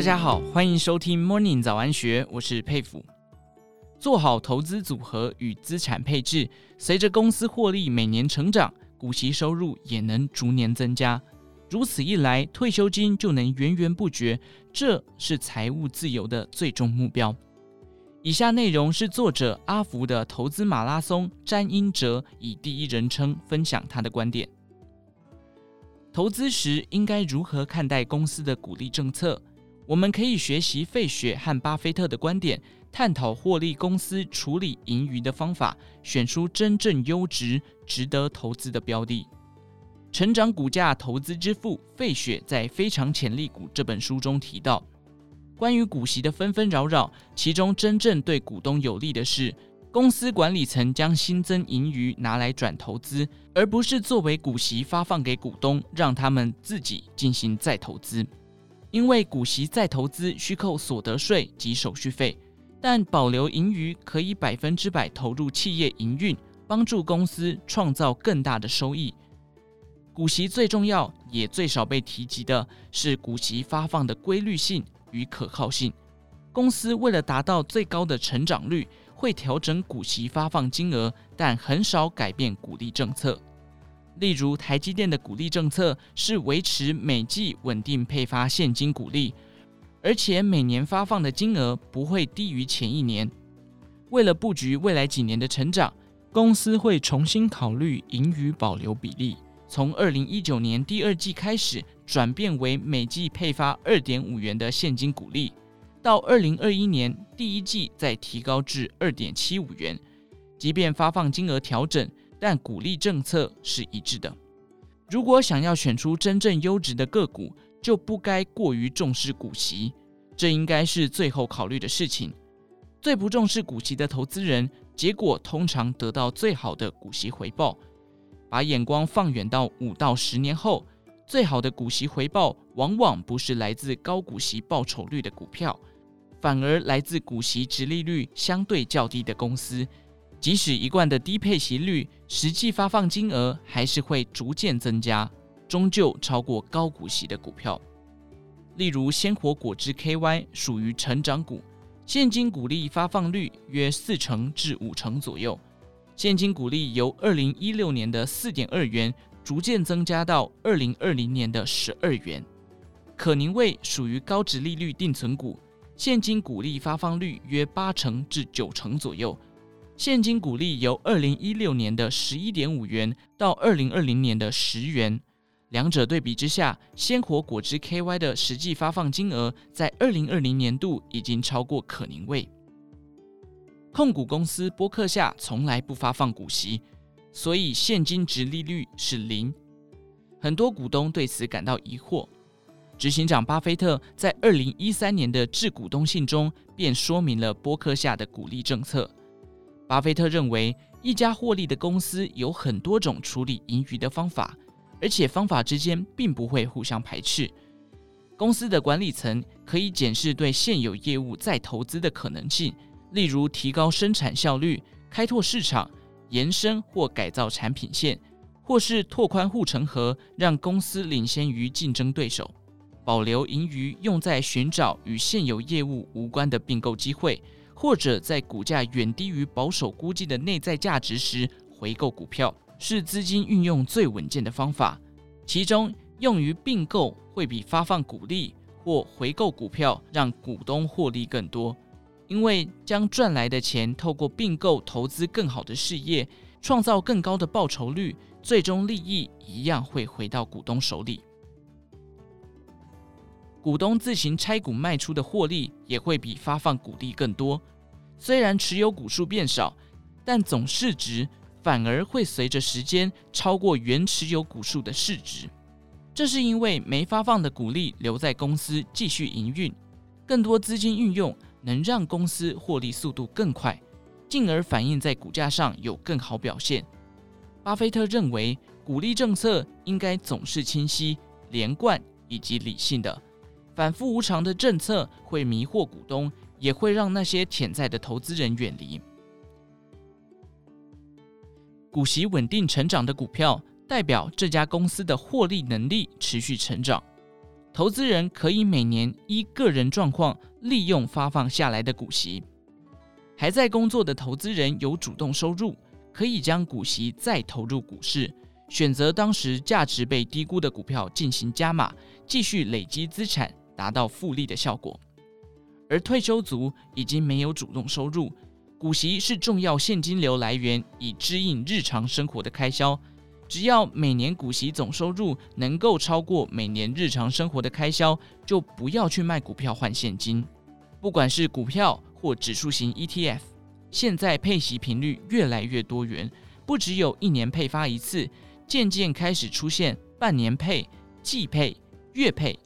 大家好，欢迎收听 Morning 早安学，我是佩服。做好投资组合与资产配置，随着公司获利每年成长，股息收入也能逐年增加。如此一来，退休金就能源源不绝，这是财务自由的最终目标。以下内容是作者阿福的投资马拉松詹英哲以第一人称分享他的观点。投资时应该如何看待公司的股利政策？我们可以学习费雪和巴菲特的观点，探讨获利公司处理盈余的方法，选出真正优质、值得投资的标的。成长股价投资之父费雪在《非常潜力股》这本书中提到。关于股息的纷纷扰扰，其中真正对股东有利的是，公司管理层将新增盈余拿来转投资，而不是作为股息发放给股东，让他们自己进行再投资。因为股息再投资需扣所得税及手续费，但保留盈余可以百分之百投入企业营运，帮助公司创造更大的收益。股息最重要也最少被提及的是股息发放的规律性。与可靠性，公司为了达到最高的成长率，会调整股息发放金额，但很少改变股利政策。例如，台积电的股利政策是维持每季稳定配发现金股利，而且每年发放的金额不会低于前一年。为了布局未来几年的成长，公司会重新考虑盈余保留比例。从二零一九年第二季开始，转变为每季配发二点五元的现金股利，到二零二一年第一季再提高至二点七五元。即便发放金额调整，但股利政策是一致的。如果想要选出真正优质的个股，就不该过于重视股息，这应该是最后考虑的事情。最不重视股息的投资人，结果通常得到最好的股息回报。把眼光放远到五到十年后，最好的股息回报往往不是来自高股息报酬率的股票，反而来自股息殖利率相对较低的公司。即使一贯的低配息率，实际发放金额还是会逐渐增加，终究超过高股息的股票。例如，鲜活果汁 KY 属于成长股，现金股利发放率约四成至五成左右。现金股利由二零一六年的四点二元逐渐增加到二零二零年的十二元。可宁味属于高殖利率定存股，现金股利发放率约八成至九成左右。现金股利由二零一六年的十一点五元到二零二零年的十元。两者对比之下，鲜活果汁 KY 的实际发放金额在二零二零年度已经超过可宁味。控股公司波克夏从来不发放股息，所以现金殖利率是零。很多股东对此感到疑惑。执行长巴菲特在二零一三年的致股东信中便说明了波克夏的股利政策。巴菲特认为，一家获利的公司有很多种处理盈余的方法，而且方法之间并不会互相排斥。公司的管理层可以检视对现有业务再投资的可能性。例如，提高生产效率、开拓市场、延伸或改造产品线，或是拓宽护城河，让公司领先于竞争对手；保留盈余用在寻找与现有业务无关的并购机会，或者在股价远低于保守估计的内在价值时回购股票，是资金运用最稳健的方法。其中，用于并购会比发放股利或回购股票让股东获利更多。因为将赚来的钱透过并购投资更好的事业，创造更高的报酬率，最终利益一样会回到股东手里。股东自行拆股卖出的获利也会比发放股利更多。虽然持有股数变少，但总市值反而会随着时间超过原持有股数的市值。这是因为没发放的股利留在公司继续营运，更多资金运用。能让公司获利速度更快，进而反映在股价上有更好表现。巴菲特认为，股利政策应该总是清晰、连贯以及理性的。反复无常的政策会迷惑股东，也会让那些潜在的投资人远离。股息稳定成长的股票，代表这家公司的获利能力持续成长。投资人可以每年依个人状况利用发放下来的股息。还在工作的投资人有主动收入，可以将股息再投入股市，选择当时价值被低估的股票进行加码，继续累积资产，达到复利的效果。而退休族已经没有主动收入，股息是重要现金流来源，以支应日常生活的开销。只要每年股息总收入能够超过每年日常生活的开销，就不要去卖股票换现金。不管是股票或指数型 ETF，现在配息频率越来越多元，不只有一年配发一次，渐渐开始出现半年配、季配、月配。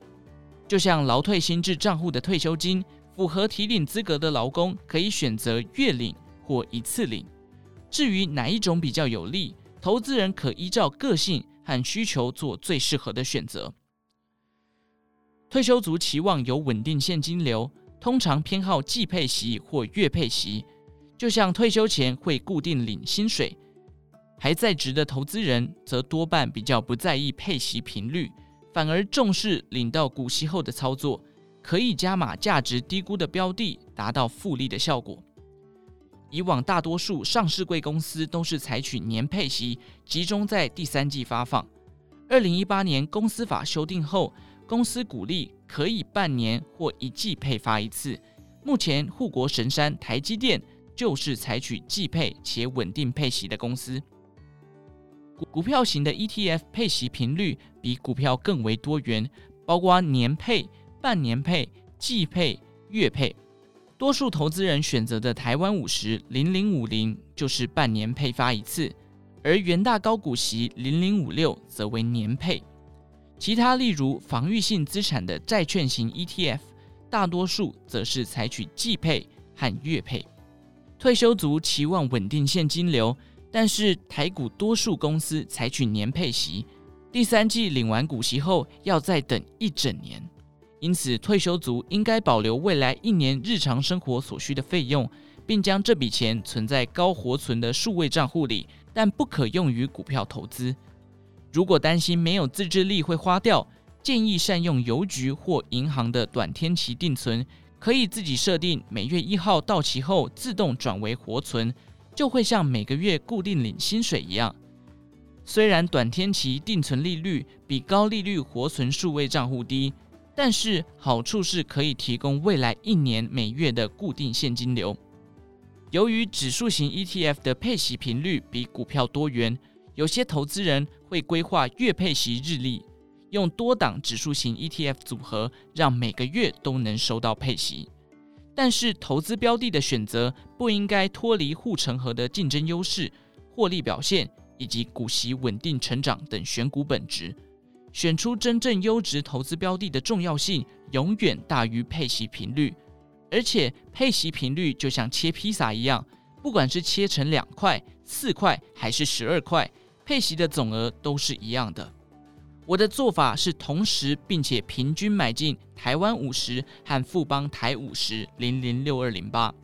就像劳退新制账户的退休金。符合提领资格的劳工可以选择月领或一次领。至于哪一种比较有利，投资人可依照个性和需求做最适合的选择。退休族期望有稳定现金流，通常偏好季配息或月配息，就像退休前会固定领薪水。还在职的投资人则多半比较不在意配息频率，反而重视领到股息后的操作。可以加码价值低估的标的，达到复利的效果。以往大多数上市柜公司都是采取年配息，集中在第三季发放。二零一八年公司法修订后，公司股利可以半年或一季配发一次。目前护国神山台积电就是采取季配且稳定配息的公司。股票型的 ETF 配息频率比股票更为多元，包括年配。半年配、季配、月配，多数投资人选择的台湾五十零零五零就是半年配发一次，而元大高股息零零五六则为年配。其他例如防御性资产的债券型 ETF，大多数则是采取季配和月配。退休族期望稳定现金流，但是台股多数公司采取年配息，第三季领完股息后要再等一整年。因此，退休族应该保留未来一年日常生活所需的费用，并将这笔钱存在高活存的数位账户里，但不可用于股票投资。如果担心没有自制力会花掉，建议善用邮局或银行的短天期定存，可以自己设定每月一号到期后自动转为活存，就会像每个月固定领薪水一样。虽然短天期定存利率比高利率活存数位账户低。但是好处是可以提供未来一年每月的固定现金流。由于指数型 ETF 的配息频率比股票多元，有些投资人会规划月配息日历，用多档指数型 ETF 组合，让每个月都能收到配息。但是投资标的的选择不应该脱离护城河的竞争优势、获利表现以及股息稳定成长等选股本质。选出真正优质投资标的的重要性永远大于配息频率，而且配息频率就像切披萨一样，不管是切成两块、四块还是十二块，配息的总额都是一样的。我的做法是同时并且平均买进台湾五十和富邦台五十零零六二零八。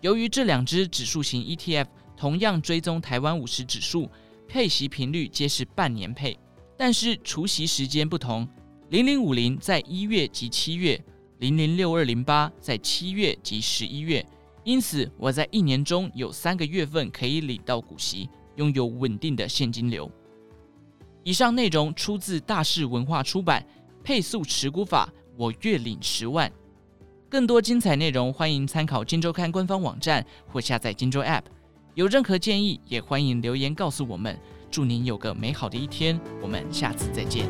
由于这两只指数型 ETF 同样追踪台湾五十指数，配息频率皆是半年配。但是除息时间不同，零零五零在一月及七月，零零六二零八在七月及十一月，因此我在一年中有三个月份可以领到股息，拥有稳定的现金流。以上内容出自大是文化出版《配速持股法》，我月领十万。更多精彩内容，欢迎参考《金周刊》官方网站或下载《金周 App》。有任何建议，也欢迎留言告诉我们。祝您有个美好的一天，我们下次再见。